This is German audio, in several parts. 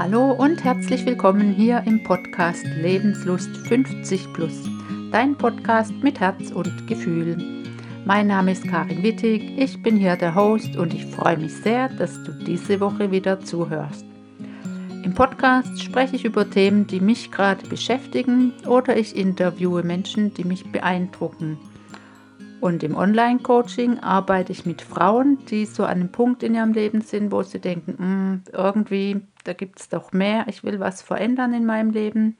Hallo und herzlich willkommen hier im Podcast Lebenslust 50 Plus, dein Podcast mit Herz und Gefühl. Mein Name ist Karin Wittig, ich bin hier der Host und ich freue mich sehr, dass du diese Woche wieder zuhörst. Im Podcast spreche ich über Themen, die mich gerade beschäftigen oder ich interviewe Menschen, die mich beeindrucken. Und im Online-Coaching arbeite ich mit Frauen, die so an einem Punkt in ihrem Leben sind, wo sie denken, hm, irgendwie, da gibt es doch mehr, ich will was verändern in meinem Leben.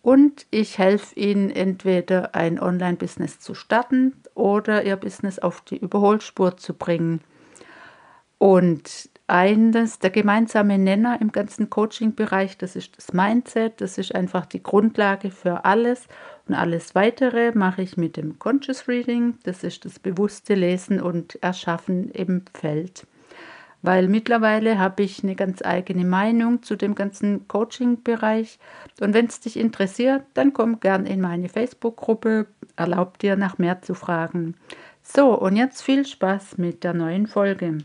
Und ich helfe ihnen entweder ein Online-Business zu starten oder ihr Business auf die Überholspur zu bringen. Und eines, der gemeinsame Nenner im ganzen Coaching-Bereich, das ist das Mindset, das ist einfach die Grundlage für alles. Und alles weitere mache ich mit dem Conscious Reading, das ist das bewusste Lesen und Erschaffen im Feld. Weil mittlerweile habe ich eine ganz eigene Meinung zu dem ganzen Coaching-Bereich. Und wenn es dich interessiert, dann komm gern in meine Facebook-Gruppe, erlaub dir nach mehr zu fragen. So, und jetzt viel Spaß mit der neuen Folge.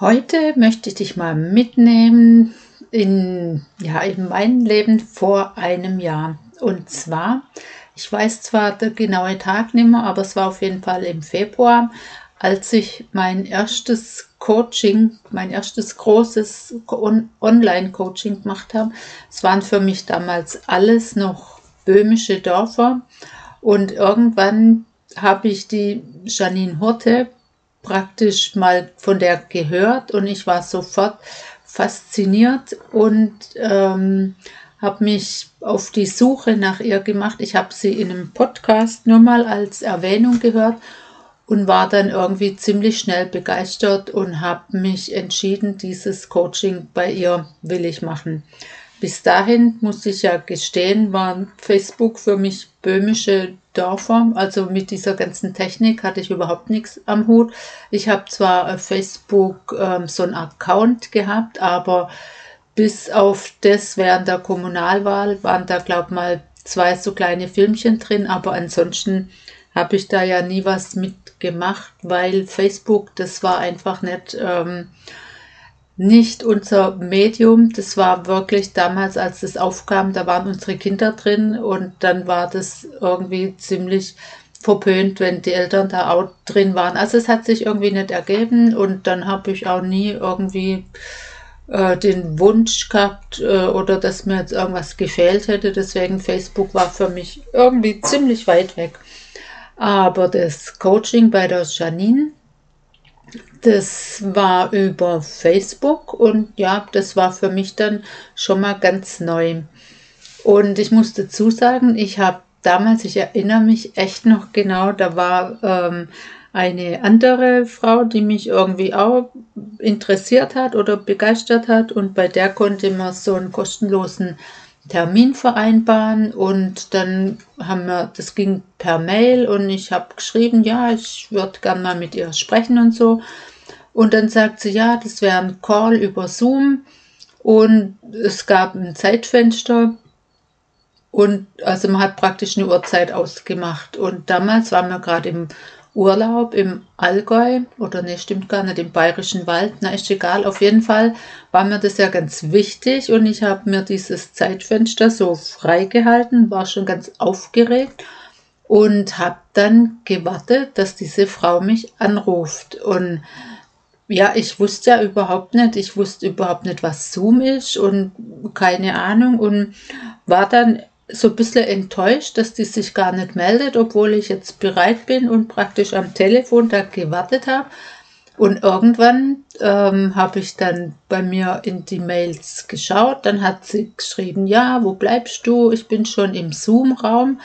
Heute möchte ich dich mal mitnehmen in, ja, in mein Leben vor einem Jahr. Und zwar, ich weiß zwar der genaue Tag nicht mehr, aber es war auf jeden Fall im Februar, als ich mein erstes Coaching, mein erstes großes Online-Coaching gemacht habe. Es waren für mich damals alles noch böhmische Dörfer. Und irgendwann habe ich die Janine Horte praktisch mal von der gehört und ich war sofort fasziniert und ähm, habe mich auf die Suche nach ihr gemacht. Ich habe sie in einem Podcast nur mal als Erwähnung gehört und war dann irgendwie ziemlich schnell begeistert und habe mich entschieden, dieses Coaching bei ihr will ich machen. Bis dahin muss ich ja gestehen, war Facebook für mich böhmische Dörfer. Also mit dieser ganzen Technik hatte ich überhaupt nichts am Hut. Ich habe zwar auf Facebook ähm, so einen Account gehabt, aber bis auf das während der Kommunalwahl waren da, glaube ich, mal zwei so kleine Filmchen drin, aber ansonsten habe ich da ja nie was mitgemacht, weil Facebook, das war einfach nicht. Ähm, nicht unser Medium. Das war wirklich damals, als das aufkam, da waren unsere Kinder drin und dann war das irgendwie ziemlich verpönt, wenn die Eltern da auch drin waren. Also es hat sich irgendwie nicht ergeben und dann habe ich auch nie irgendwie äh, den Wunsch gehabt äh, oder dass mir jetzt irgendwas gefehlt hätte. Deswegen Facebook war für mich irgendwie ziemlich weit weg. Aber das Coaching bei der Janine, das war über Facebook und ja, das war für mich dann schon mal ganz neu. Und ich muss dazu sagen, ich habe damals, ich erinnere mich echt noch genau, da war ähm, eine andere Frau, die mich irgendwie auch interessiert hat oder begeistert hat und bei der konnte man so einen kostenlosen Termin vereinbaren und dann haben wir, das ging per Mail und ich habe geschrieben, ja, ich würde gerne mal mit ihr sprechen und so. Und dann sagt sie, ja, das wäre ein Call über Zoom und es gab ein Zeitfenster und also man hat praktisch eine Uhrzeit ausgemacht. Und damals waren wir gerade im Urlaub im Allgäu oder ne, stimmt gar nicht, im Bayerischen Wald, na ist egal, auf jeden Fall war mir das ja ganz wichtig und ich habe mir dieses Zeitfenster so freigehalten, war schon ganz aufgeregt und habe dann gewartet, dass diese Frau mich anruft. Und ja, ich wusste ja überhaupt nicht, ich wusste überhaupt nicht, was Zoom ist und keine Ahnung und war dann so ein bisschen enttäuscht, dass die sich gar nicht meldet, obwohl ich jetzt bereit bin und praktisch am Telefon da gewartet habe. Und irgendwann ähm, habe ich dann bei mir in die Mails geschaut. Dann hat sie geschrieben, ja, wo bleibst du? Ich bin schon im Zoom-Raum.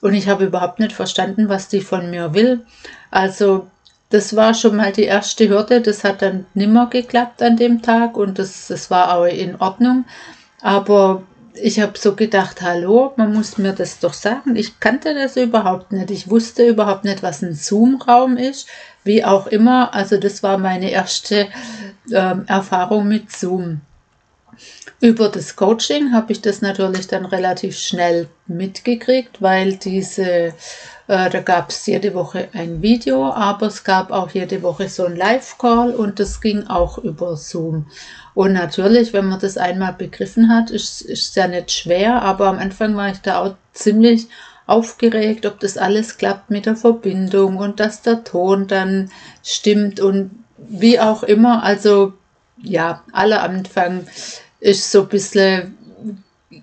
Und ich habe überhaupt nicht verstanden, was die von mir will. Also das war schon mal die erste Hürde. Das hat dann nimmer geklappt an dem Tag und das, das war auch in Ordnung. Aber ich habe so gedacht, hallo, man muss mir das doch sagen. Ich kannte das überhaupt nicht. Ich wusste überhaupt nicht, was ein Zoom-Raum ist. Wie auch immer, also das war meine erste äh, Erfahrung mit Zoom. Über das Coaching habe ich das natürlich dann relativ schnell mitgekriegt, weil diese, äh, da gab es jede Woche ein Video, aber es gab auch jede Woche so ein Live-Call und das ging auch über Zoom. Und natürlich, wenn man das einmal begriffen hat, ist es ja nicht schwer, aber am Anfang war ich da auch ziemlich aufgeregt, ob das alles klappt mit der Verbindung und dass der Ton dann stimmt und wie auch immer. Also ja, aller Anfang ist so ein bisschen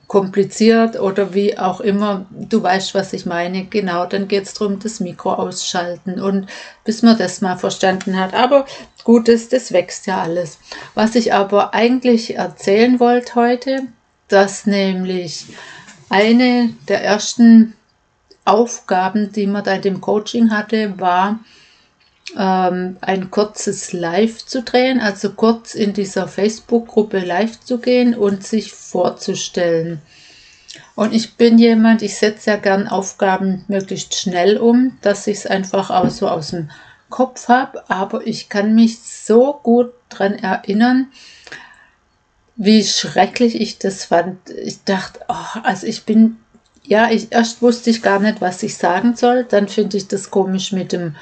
kompliziert oder wie auch immer, du weißt, was ich meine. Genau, dann geht es darum, das Mikro ausschalten und bis man das mal verstanden hat. Aber gut, das, das wächst ja alles. Was ich aber eigentlich erzählen wollte heute, dass nämlich eine der ersten Aufgaben, die man da in dem Coaching hatte, war, ähm, ein kurzes Live zu drehen, also kurz in dieser Facebook-Gruppe live zu gehen und sich vorzustellen. Und ich bin jemand, ich setze ja gern Aufgaben möglichst schnell um, dass ich es einfach auch so aus dem Kopf habe, aber ich kann mich so gut daran erinnern, wie schrecklich ich das fand. Ich dachte, oh, also ich bin, ja, ich, erst wusste ich gar nicht, was ich sagen soll. Dann finde ich das komisch mit dem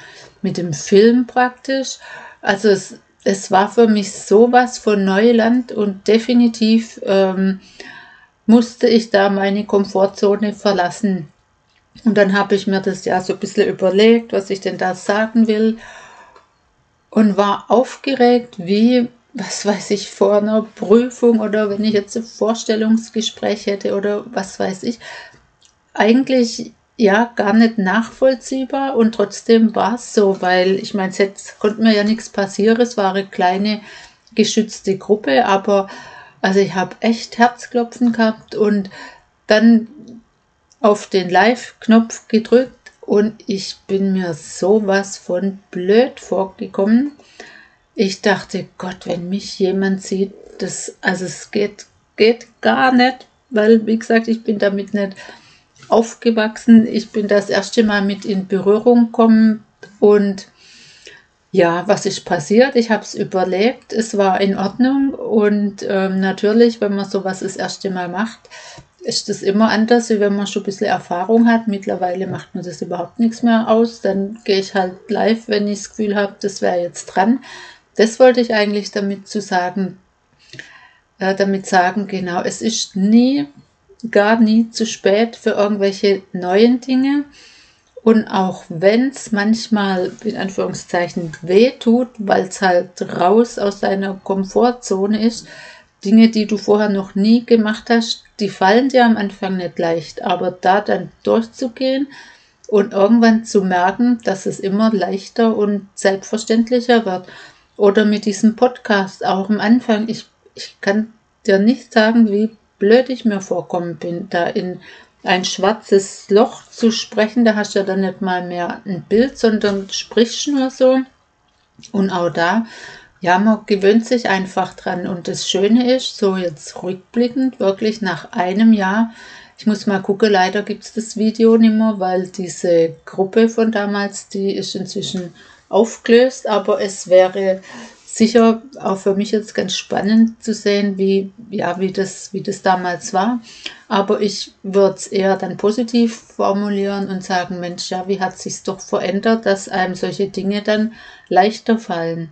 mit dem Film praktisch. Also es, es war für mich sowas von Neuland und definitiv ähm, musste ich da meine Komfortzone verlassen. Und dann habe ich mir das ja so ein bisschen überlegt, was ich denn da sagen will und war aufgeregt wie, was weiß ich, vor einer Prüfung oder wenn ich jetzt ein Vorstellungsgespräch hätte oder was weiß ich. Eigentlich ja gar nicht nachvollziehbar und trotzdem war es so, weil ich meine, jetzt konnte mir ja nichts passieren, es war eine kleine geschützte Gruppe, aber also ich habe echt Herzklopfen gehabt und dann auf den Live-Knopf gedrückt und ich bin mir sowas von blöd vorgekommen. Ich dachte, Gott, wenn mich jemand sieht, das, also es geht, geht gar nicht, weil, wie gesagt, ich bin damit nicht aufgewachsen. Ich bin das erste Mal mit in Berührung gekommen und ja, was ist passiert? Ich habe es überlebt. Es war in Ordnung und ähm, natürlich, wenn man sowas das erste Mal macht, ist das immer anders, wie wenn man schon ein bisschen Erfahrung hat. Mittlerweile macht mir das überhaupt nichts mehr aus. Dann gehe ich halt live, wenn ich das Gefühl habe, das wäre jetzt dran. Das wollte ich eigentlich damit zu sagen, äh, damit sagen, genau, es ist nie gar nie zu spät für irgendwelche neuen Dinge. Und auch wenn es manchmal in Anführungszeichen weh tut, weil es halt raus aus deiner Komfortzone ist, Dinge, die du vorher noch nie gemacht hast, die fallen dir am Anfang nicht leicht. Aber da dann durchzugehen und irgendwann zu merken, dass es immer leichter und selbstverständlicher wird. Oder mit diesem Podcast auch am Anfang. Ich, ich kann dir nicht sagen, wie blöd ich mir vorkommen bin, da in ein schwarzes Loch zu sprechen. Da hast du ja dann nicht mal mehr ein Bild, sondern sprichst nur so. Und auch da, ja, man gewöhnt sich einfach dran. Und das Schöne ist, so jetzt rückblickend, wirklich nach einem Jahr, ich muss mal gucken, leider gibt es das Video nicht mehr, weil diese Gruppe von damals, die ist inzwischen aufgelöst, aber es wäre sicher auch für mich jetzt ganz spannend zu sehen, wie, ja, wie, das, wie das damals war. Aber ich würde es eher dann positiv formulieren und sagen, Mensch, ja, wie hat sich doch verändert, dass einem solche Dinge dann leichter fallen.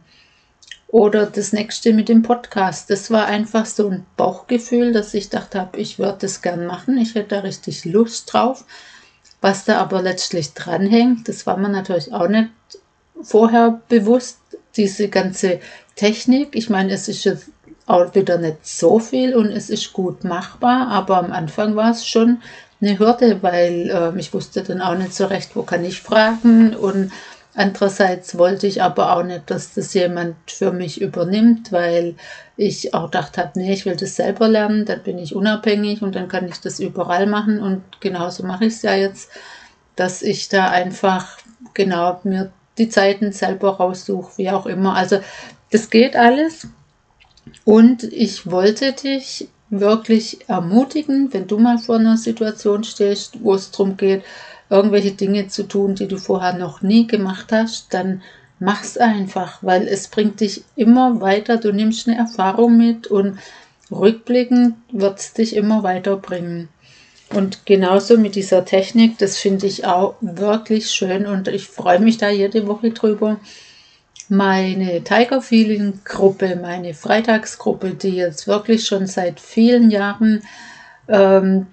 Oder das nächste mit dem Podcast. Das war einfach so ein Bauchgefühl, dass ich dachte habe, ich würde das gern machen. Ich hätte da richtig Lust drauf. Was da aber letztlich dranhängt, das war mir natürlich auch nicht vorher bewusst diese ganze Technik. Ich meine, es ist jetzt auch wieder nicht so viel und es ist gut machbar, aber am Anfang war es schon eine Hürde, weil äh, ich wusste dann auch nicht so recht, wo kann ich fragen und andererseits wollte ich aber auch nicht, dass das jemand für mich übernimmt, weil ich auch gedacht habe, nee, ich will das selber lernen, dann bin ich unabhängig und dann kann ich das überall machen und genauso mache ich es ja jetzt, dass ich da einfach genau mir die Zeiten selber raussuche, wie auch immer. Also das geht alles. Und ich wollte dich wirklich ermutigen, wenn du mal vor einer Situation stehst, wo es darum geht, irgendwelche Dinge zu tun, die du vorher noch nie gemacht hast, dann mach's einfach, weil es bringt dich immer weiter. Du nimmst eine Erfahrung mit und rückblickend wird es dich immer weiterbringen. Und genauso mit dieser Technik, das finde ich auch wirklich schön und ich freue mich da jede Woche drüber. Meine Tiger Feeling Gruppe, meine Freitagsgruppe, die jetzt wirklich schon seit vielen Jahren ähm,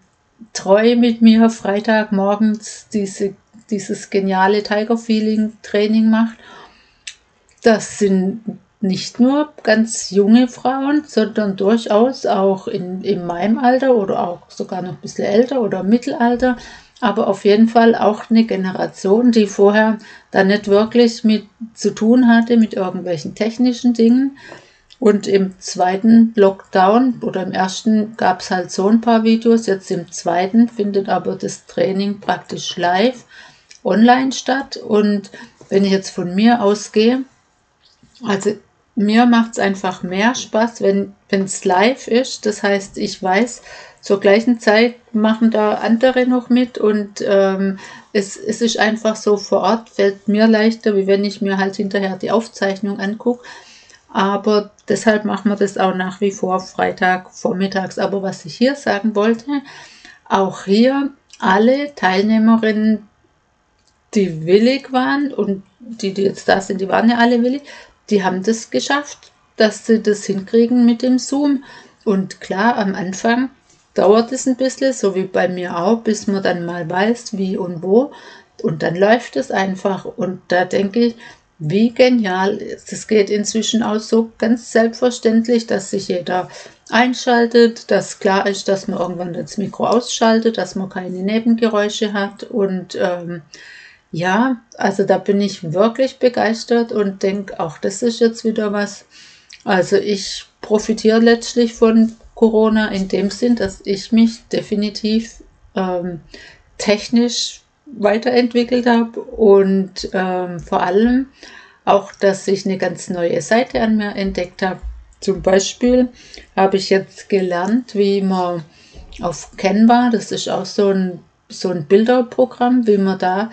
treu mit mir Freitagmorgens diese, dieses geniale Tiger Feeling Training macht. Das sind nicht nur ganz junge Frauen, sondern durchaus auch in, in meinem Alter oder auch sogar noch ein bisschen älter oder Mittelalter, aber auf jeden Fall auch eine Generation, die vorher da nicht wirklich mit zu tun hatte mit irgendwelchen technischen Dingen. Und im zweiten Lockdown oder im ersten gab es halt so ein paar Videos, jetzt im zweiten findet aber das Training praktisch live online statt. Und wenn ich jetzt von mir ausgehe, also mir macht es einfach mehr Spaß, wenn es live ist. Das heißt, ich weiß, zur gleichen Zeit machen da andere noch mit und ähm, es, es ist einfach so vor Ort, fällt mir leichter, wie wenn ich mir halt hinterher die Aufzeichnung angucke. Aber deshalb machen wir das auch nach wie vor Freitag vormittags. Aber was ich hier sagen wollte, auch hier alle Teilnehmerinnen, die willig waren und die, die jetzt da sind, die waren ja alle willig, die haben das geschafft, dass sie das hinkriegen mit dem Zoom. Und klar, am Anfang dauert es ein bisschen, so wie bei mir auch, bis man dann mal weiß, wie und wo. Und dann läuft es einfach. Und da denke ich, wie genial. Es geht inzwischen auch so ganz selbstverständlich, dass sich jeder einschaltet, dass klar ist, dass man irgendwann das Mikro ausschaltet, dass man keine Nebengeräusche hat und ähm, ja, also da bin ich wirklich begeistert und denke, auch das ist jetzt wieder was. Also ich profitiere letztlich von Corona in dem Sinn, dass ich mich definitiv ähm, technisch weiterentwickelt habe und ähm, vor allem auch, dass ich eine ganz neue Seite an mir entdeckt habe. Zum Beispiel habe ich jetzt gelernt, wie man auf Canva, das ist auch so ein, so ein Bilderprogramm, wie man da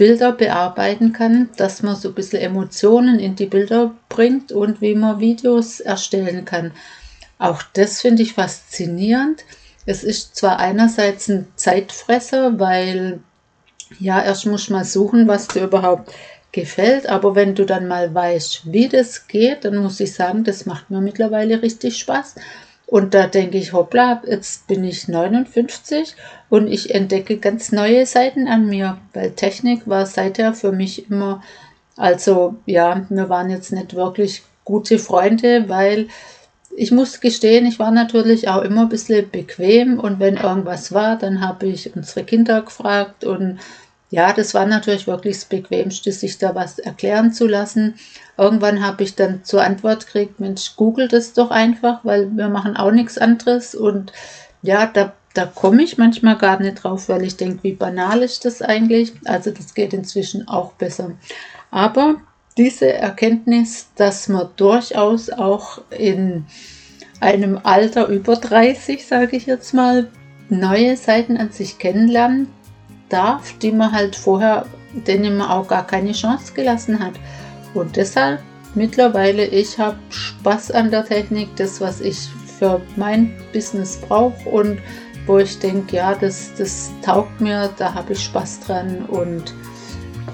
Bilder bearbeiten kann, dass man so ein bisschen Emotionen in die Bilder bringt und wie man Videos erstellen kann. Auch das finde ich faszinierend. Es ist zwar einerseits ein Zeitfresser, weil ja, erst muss man suchen, was dir überhaupt gefällt, aber wenn du dann mal weißt, wie das geht, dann muss ich sagen, das macht mir mittlerweile richtig Spaß. Und da denke ich, hoppla, jetzt bin ich 59 und ich entdecke ganz neue Seiten an mir, weil Technik war seither für mich immer, also ja, wir waren jetzt nicht wirklich gute Freunde, weil ich muss gestehen, ich war natürlich auch immer ein bisschen bequem und wenn irgendwas war, dann habe ich unsere Kinder gefragt und ja, das war natürlich wirklich das Bequemste, sich da was erklären zu lassen. Irgendwann habe ich dann zur Antwort gekriegt, Mensch, google das doch einfach, weil wir machen auch nichts anderes. Und ja, da, da komme ich manchmal gar nicht drauf, weil ich denke, wie banal ist das eigentlich? Also das geht inzwischen auch besser. Aber diese Erkenntnis, dass man durchaus auch in einem Alter über 30, sage ich jetzt mal, neue Seiten an sich kennenlernen darf, die man halt vorher, denen man auch gar keine Chance gelassen hat. Und deshalb mittlerweile, ich habe Spaß an der Technik, das, was ich für mein Business brauche und wo ich denke, ja, das, das taugt mir, da habe ich Spaß dran und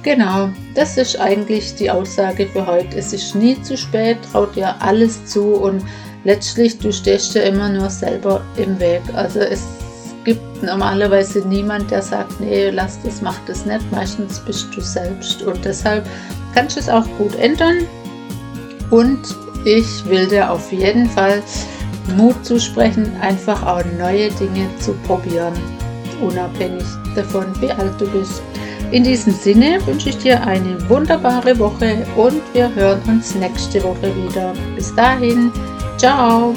genau, das ist eigentlich die Aussage für heute. Es ist nie zu spät, traut dir alles zu und letztlich, du stehst ja immer nur selber im Weg. Also es gibt normalerweise niemand, der sagt, nee, lass das, mach das nicht. Meistens bist du selbst und deshalb kannst du es auch gut ändern. Und ich will dir auf jeden Fall Mut zusprechen, einfach auch neue Dinge zu probieren, unabhängig davon, wie alt du bist. In diesem Sinne wünsche ich dir eine wunderbare Woche und wir hören uns nächste Woche wieder. Bis dahin, ciao!